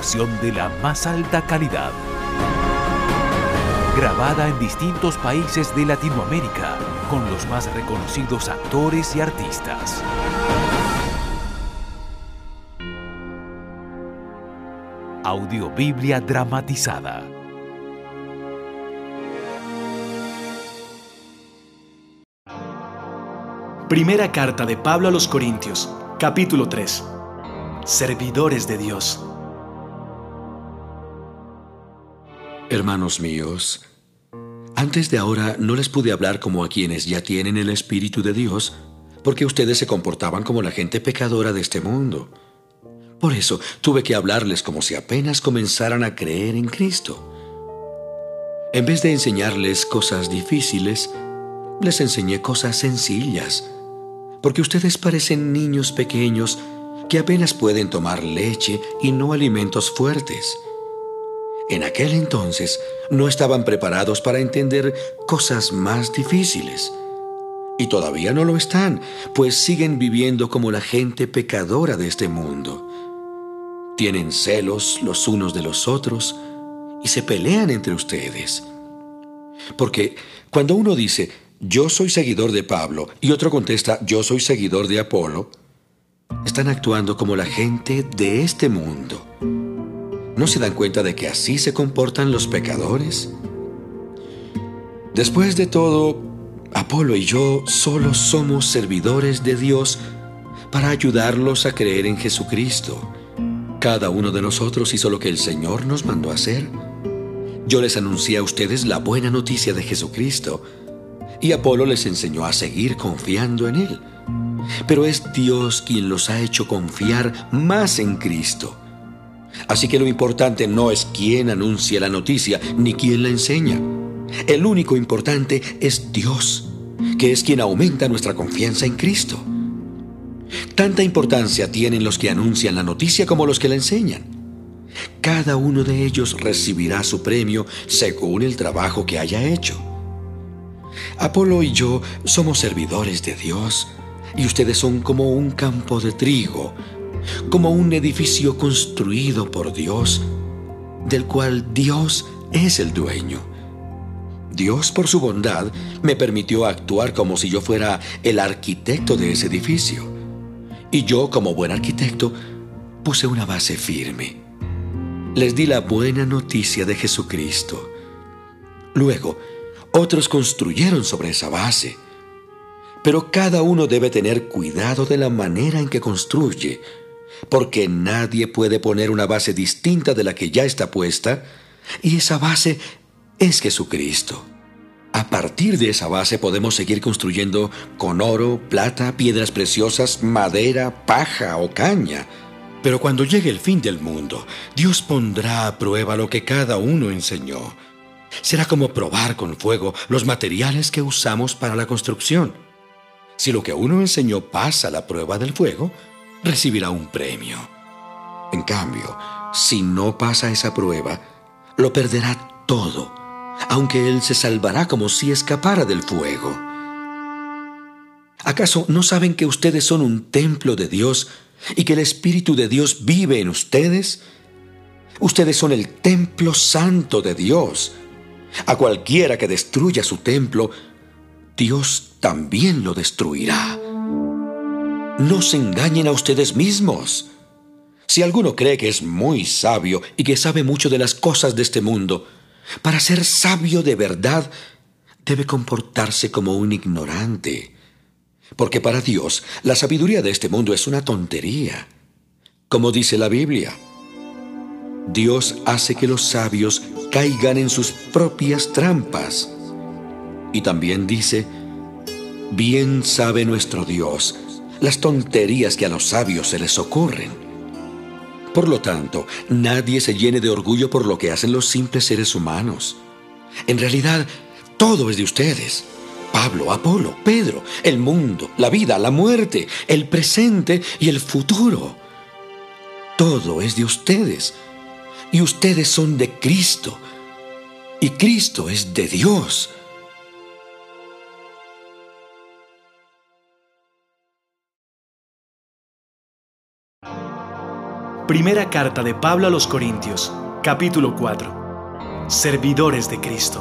Producción de la más alta calidad. Grabada en distintos países de Latinoamérica con los más reconocidos actores y artistas. Audiobiblia dramatizada. Primera carta de Pablo a los Corintios, capítulo 3. Servidores de Dios. Hermanos míos, antes de ahora no les pude hablar como a quienes ya tienen el Espíritu de Dios, porque ustedes se comportaban como la gente pecadora de este mundo. Por eso tuve que hablarles como si apenas comenzaran a creer en Cristo. En vez de enseñarles cosas difíciles, les enseñé cosas sencillas, porque ustedes parecen niños pequeños que apenas pueden tomar leche y no alimentos fuertes. En aquel entonces no estaban preparados para entender cosas más difíciles. Y todavía no lo están, pues siguen viviendo como la gente pecadora de este mundo. Tienen celos los unos de los otros y se pelean entre ustedes. Porque cuando uno dice, yo soy seguidor de Pablo, y otro contesta, yo soy seguidor de Apolo, están actuando como la gente de este mundo ¿No se dan cuenta de que así se comportan los pecadores? Después de todo, Apolo y yo solo somos servidores de Dios para ayudarlos a creer en Jesucristo. Cada uno de nosotros hizo lo que el Señor nos mandó hacer. Yo les anuncié a ustedes la buena noticia de Jesucristo y Apolo les enseñó a seguir confiando en Él. Pero es Dios quien los ha hecho confiar más en Cristo. Así que lo importante no es quién anuncia la noticia ni quién la enseña. El único importante es Dios, que es quien aumenta nuestra confianza en Cristo. Tanta importancia tienen los que anuncian la noticia como los que la enseñan. Cada uno de ellos recibirá su premio según el trabajo que haya hecho. Apolo y yo somos servidores de Dios y ustedes son como un campo de trigo como un edificio construido por Dios, del cual Dios es el dueño. Dios, por su bondad, me permitió actuar como si yo fuera el arquitecto de ese edificio. Y yo, como buen arquitecto, puse una base firme. Les di la buena noticia de Jesucristo. Luego, otros construyeron sobre esa base. Pero cada uno debe tener cuidado de la manera en que construye, porque nadie puede poner una base distinta de la que ya está puesta, y esa base es Jesucristo. A partir de esa base podemos seguir construyendo con oro, plata, piedras preciosas, madera, paja o caña. Pero cuando llegue el fin del mundo, Dios pondrá a prueba lo que cada uno enseñó. Será como probar con fuego los materiales que usamos para la construcción. Si lo que uno enseñó pasa la prueba del fuego, recibirá un premio. En cambio, si no pasa esa prueba, lo perderá todo, aunque él se salvará como si escapara del fuego. ¿Acaso no saben que ustedes son un templo de Dios y que el Espíritu de Dios vive en ustedes? Ustedes son el templo santo de Dios. A cualquiera que destruya su templo, Dios también lo destruirá. No se engañen a ustedes mismos. Si alguno cree que es muy sabio y que sabe mucho de las cosas de este mundo, para ser sabio de verdad, debe comportarse como un ignorante. Porque para Dios, la sabiduría de este mundo es una tontería. Como dice la Biblia, Dios hace que los sabios caigan en sus propias trampas. Y también dice, bien sabe nuestro Dios las tonterías que a los sabios se les ocurren. Por lo tanto, nadie se llene de orgullo por lo que hacen los simples seres humanos. En realidad, todo es de ustedes. Pablo, Apolo, Pedro, el mundo, la vida, la muerte, el presente y el futuro. Todo es de ustedes. Y ustedes son de Cristo. Y Cristo es de Dios. Primera carta de Pablo a los Corintios, capítulo 4. Servidores de Cristo.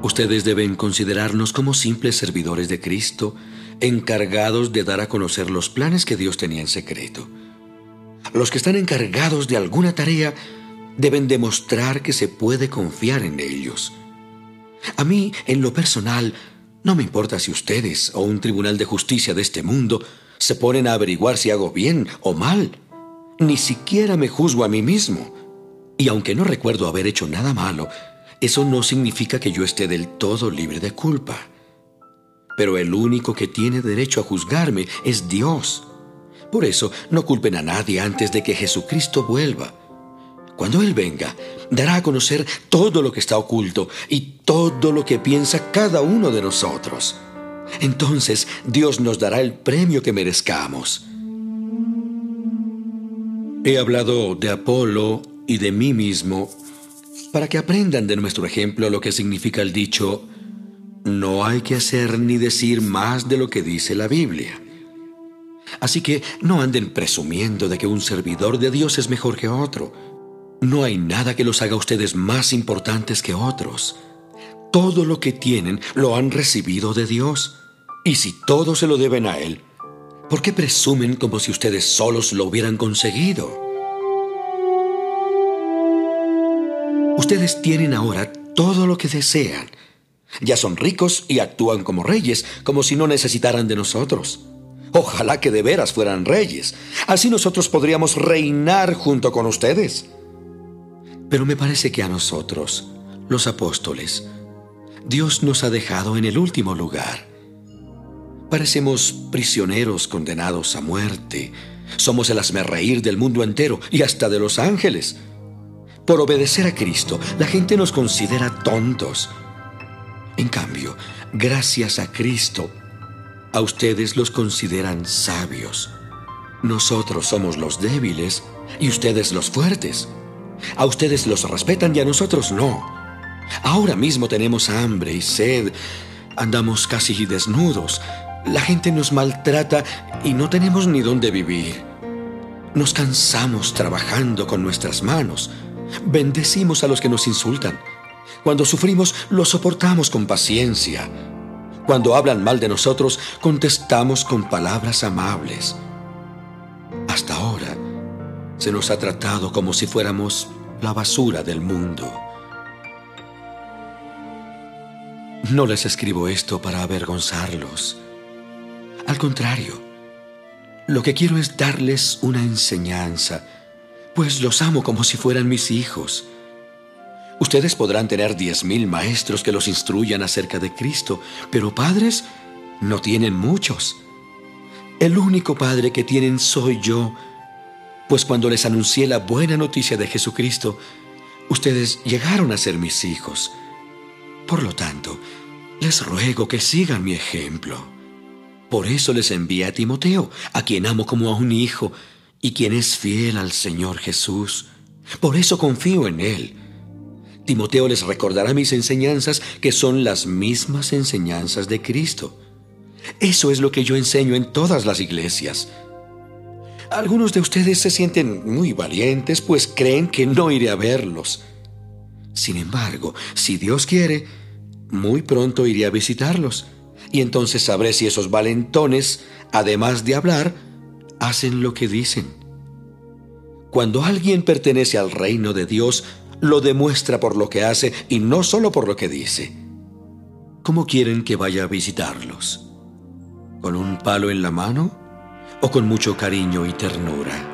Ustedes deben considerarnos como simples servidores de Cristo, encargados de dar a conocer los planes que Dios tenía en secreto. Los que están encargados de alguna tarea deben demostrar que se puede confiar en ellos. A mí, en lo personal, no me importa si ustedes o un tribunal de justicia de este mundo se ponen a averiguar si hago bien o mal. Ni siquiera me juzgo a mí mismo. Y aunque no recuerdo haber hecho nada malo, eso no significa que yo esté del todo libre de culpa. Pero el único que tiene derecho a juzgarme es Dios. Por eso no culpen a nadie antes de que Jesucristo vuelva. Cuando Él venga, dará a conocer todo lo que está oculto y todo lo que piensa cada uno de nosotros entonces Dios nos dará el premio que merezcamos. He hablado de Apolo y de mí mismo para que aprendan de nuestro ejemplo lo que significa el dicho, no hay que hacer ni decir más de lo que dice la Biblia. Así que no anden presumiendo de que un servidor de Dios es mejor que otro. No hay nada que los haga ustedes más importantes que otros. Todo lo que tienen lo han recibido de Dios. Y si todo se lo deben a Él, ¿por qué presumen como si ustedes solos lo hubieran conseguido? Ustedes tienen ahora todo lo que desean. Ya son ricos y actúan como reyes, como si no necesitaran de nosotros. Ojalá que de veras fueran reyes. Así nosotros podríamos reinar junto con ustedes. Pero me parece que a nosotros, los apóstoles, Dios nos ha dejado en el último lugar. Parecemos prisioneros condenados a muerte. Somos el asmerreír del mundo entero y hasta de los ángeles. Por obedecer a Cristo, la gente nos considera tontos. En cambio, gracias a Cristo, a ustedes los consideran sabios. Nosotros somos los débiles y ustedes los fuertes. A ustedes los respetan y a nosotros no. Ahora mismo tenemos hambre y sed. Andamos casi desnudos. La gente nos maltrata y no tenemos ni dónde vivir. Nos cansamos trabajando con nuestras manos. Bendecimos a los que nos insultan. Cuando sufrimos, lo soportamos con paciencia. Cuando hablan mal de nosotros, contestamos con palabras amables. Hasta ahora, se nos ha tratado como si fuéramos la basura del mundo. No les escribo esto para avergonzarlos. Al contrario, lo que quiero es darles una enseñanza, pues los amo como si fueran mis hijos. Ustedes podrán tener diez mil maestros que los instruyan acerca de Cristo, pero padres no tienen muchos. El único padre que tienen soy yo, pues cuando les anuncié la buena noticia de Jesucristo, ustedes llegaron a ser mis hijos. Por lo tanto, les ruego que sigan mi ejemplo. Por eso les envié a Timoteo, a quien amo como a un hijo, y quien es fiel al Señor Jesús. Por eso confío en Él. Timoteo les recordará mis enseñanzas, que son las mismas enseñanzas de Cristo. Eso es lo que yo enseño en todas las iglesias. Algunos de ustedes se sienten muy valientes, pues creen que no iré a verlos. Sin embargo, si Dios quiere, muy pronto iré a visitarlos y entonces sabré si esos valentones, además de hablar, hacen lo que dicen. Cuando alguien pertenece al reino de Dios, lo demuestra por lo que hace y no solo por lo que dice. ¿Cómo quieren que vaya a visitarlos? ¿Con un palo en la mano o con mucho cariño y ternura?